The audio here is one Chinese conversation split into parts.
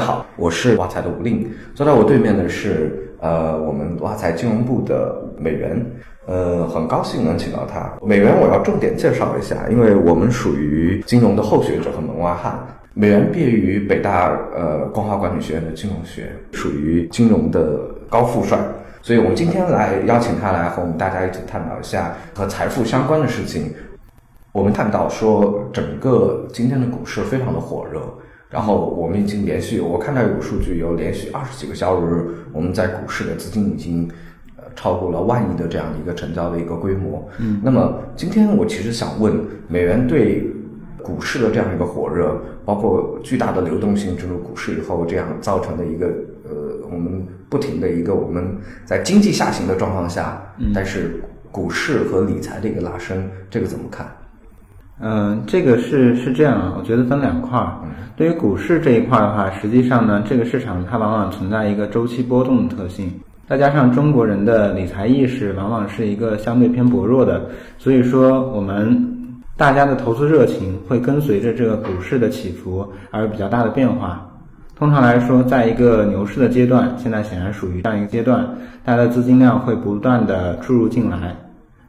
好，我是挖财的吴令，坐在我对面的是呃我们挖财金融部的美元，呃很高兴能请到他。美元我要重点介绍一下，因为我们属于金融的后学者和门外汉。美元毕业于北大呃光华管理学院的金融学，属于金融的高富帅，所以我们今天来邀请他来和我们大家一起探讨一下和财富相关的事情。我们看到说整个今天的股市非常的火热。然后我们已经连续，我看到有数据，有连续二十几个交易日，我们在股市的资金已经呃超过了万亿的这样的一个成交的一个规模。嗯，那么今天我其实想问，美元对股市的这样一个火热，包括巨大的流动性进入股市以后，这样造成的一个呃，我们不停的一个我们在经济下行的状况下，但是股市和理财的一个拉升，这个怎么看？嗯，这个是是这样啊，我觉得分两块儿。对于股市这一块的话，实际上呢，这个市场它往往存在一个周期波动的特性，再加上中国人的理财意识往往是一个相对偏薄弱的，所以说我们大家的投资热情会跟随着这个股市的起伏而有比较大的变化。通常来说，在一个牛市的阶段，现在显然属于这样一个阶段，大家的资金量会不断的注入进来，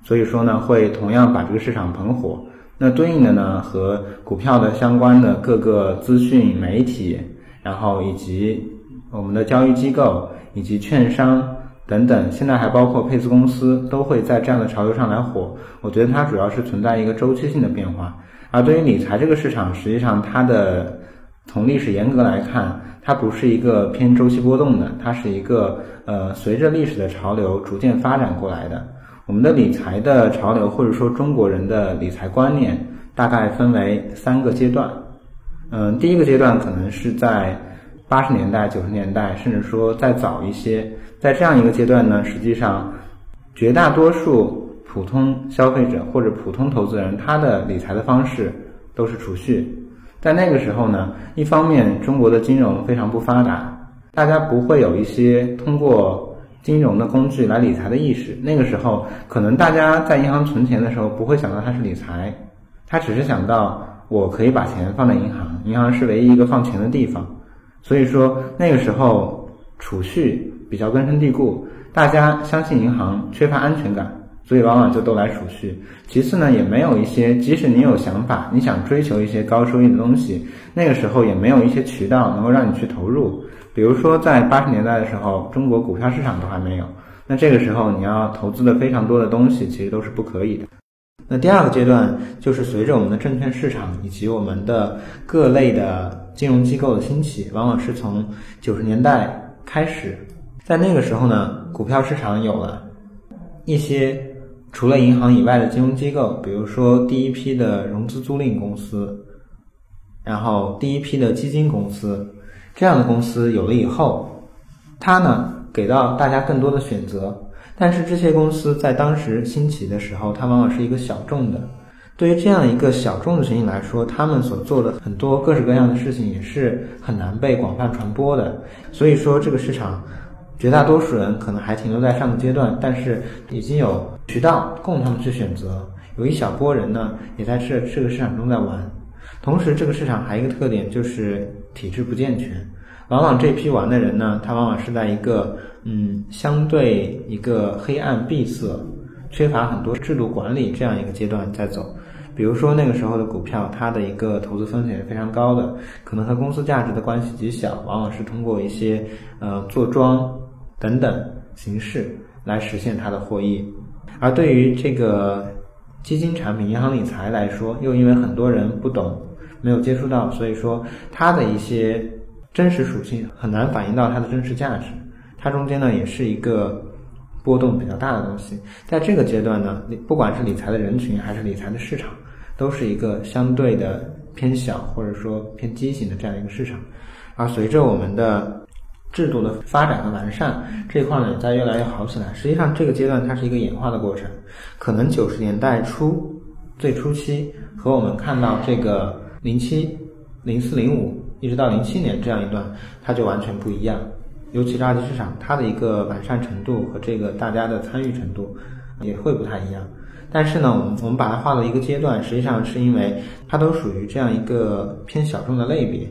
所以说呢，会同样把这个市场捧火。那对应的呢，和股票的相关的各个资讯媒体，然后以及我们的交易机构以及券商等等，现在还包括配资公司，都会在这样的潮流上来火。我觉得它主要是存在一个周期性的变化。而对于理财这个市场，实际上它的从历史严格来看，它不是一个偏周期波动的，它是一个呃随着历史的潮流逐渐发展过来的。我们的理财的潮流，或者说中国人的理财观念，大概分为三个阶段。嗯，第一个阶段可能是在八十年代、九十年代，甚至说再早一些。在这样一个阶段呢，实际上绝大多数普通消费者或者普通投资人，他的理财的方式都是储蓄。在那个时候呢，一方面中国的金融非常不发达，大家不会有一些通过。金融的工具来理财的意识，那个时候可能大家在银行存钱的时候不会想到它是理财，他只是想到我可以把钱放在银行，银行是唯一一个放钱的地方。所以说那个时候储蓄比较根深蒂固，大家相信银行，缺乏安全感，所以往往就都来储蓄。其次呢，也没有一些，即使你有想法，你想追求一些高收益的东西，那个时候也没有一些渠道能够让你去投入。比如说，在八十年代的时候，中国股票市场都还没有，那这个时候你要投资的非常多的东西，其实都是不可以的。那第二个阶段就是随着我们的证券市场以及我们的各类的金融机构的兴起，往往是从九十年代开始，在那个时候呢，股票市场有了一些除了银行以外的金融机构，比如说第一批的融资租赁公司，然后第一批的基金公司。这样的公司有了以后，它呢给到大家更多的选择，但是这些公司在当时兴起的时候，它往往是一个小众的。对于这样一个小众的群体来说，他们所做的很多各式各样的事情也是很难被广泛传播的。所以说，这个市场绝大多数人可能还停留在上个阶段，但是已经有渠道供他们去选择。有一小波人呢，也在这这个市场中在玩。同时，这个市场还有一个特点就是体制不健全，往往这批玩的人呢，他往往是在一个嗯相对一个黑暗闭塞、缺乏很多制度管理这样一个阶段在走。比如说那个时候的股票，它的一个投资风险是非常高的，可能和公司价值的关系极小，往往是通过一些呃坐庄等等形式来实现它的获益。而对于这个基金产品、银行理财来说，又因为很多人不懂。没有接触到，所以说它的一些真实属性很难反映到它的真实价值。它中间呢也是一个波动比较大的东西。在这个阶段呢，不管是理财的人群还是理财的市场，都是一个相对的偏小或者说偏畸形的这样一个市场。而随着我们的制度的发展和完善，这一块呢也在越来越好起来。实际上这个阶段它是一个演化的过程，可能九十年代初最初期和我们看到这个。零七、零四、零五，一直到零七年这样一段，它就完全不一样。尤其是二级市场，它的一个完善程度和这个大家的参与程度也会不太一样。但是呢，我们我们把它划到一个阶段，实际上是因为它都属于这样一个偏小众的类别。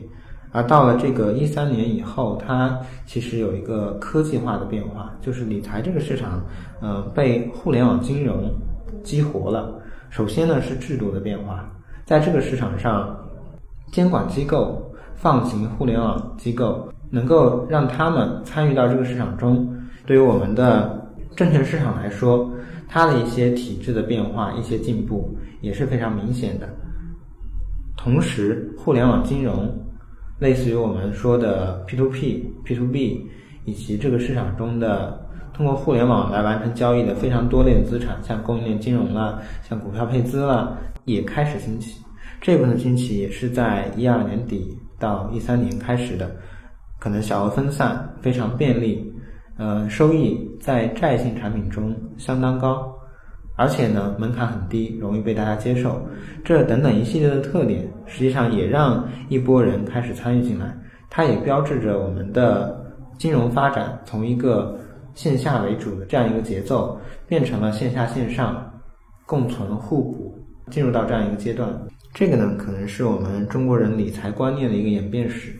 而到了这个一三年以后，它其实有一个科技化的变化，就是理财这个市场，呃，被互联网金融激活了。首先呢是制度的变化，在这个市场上，监管机构、放行互联网机构能够让他们参与到这个市场中，对于我们的证券市场来说，它的一些体制的变化、一些进步也是非常明显的。同时，互联网金融。类似于我们说的 P to P、P to B，以及这个市场中的通过互联网来完成交易的非常多类的资产，像供应链金融啦，像股票配资啦，也开始兴起。这部分兴起也是在一二年底到一三年开始的，可能小额分散，非常便利，呃，收益在债性产品中相当高。而且呢，门槛很低，容易被大家接受，这等等一系列的特点，实际上也让一波人开始参与进来。它也标志着我们的金融发展从一个线下为主的这样一个节奏，变成了线下线上共存互补，进入到这样一个阶段。这个呢，可能是我们中国人理财观念的一个演变史。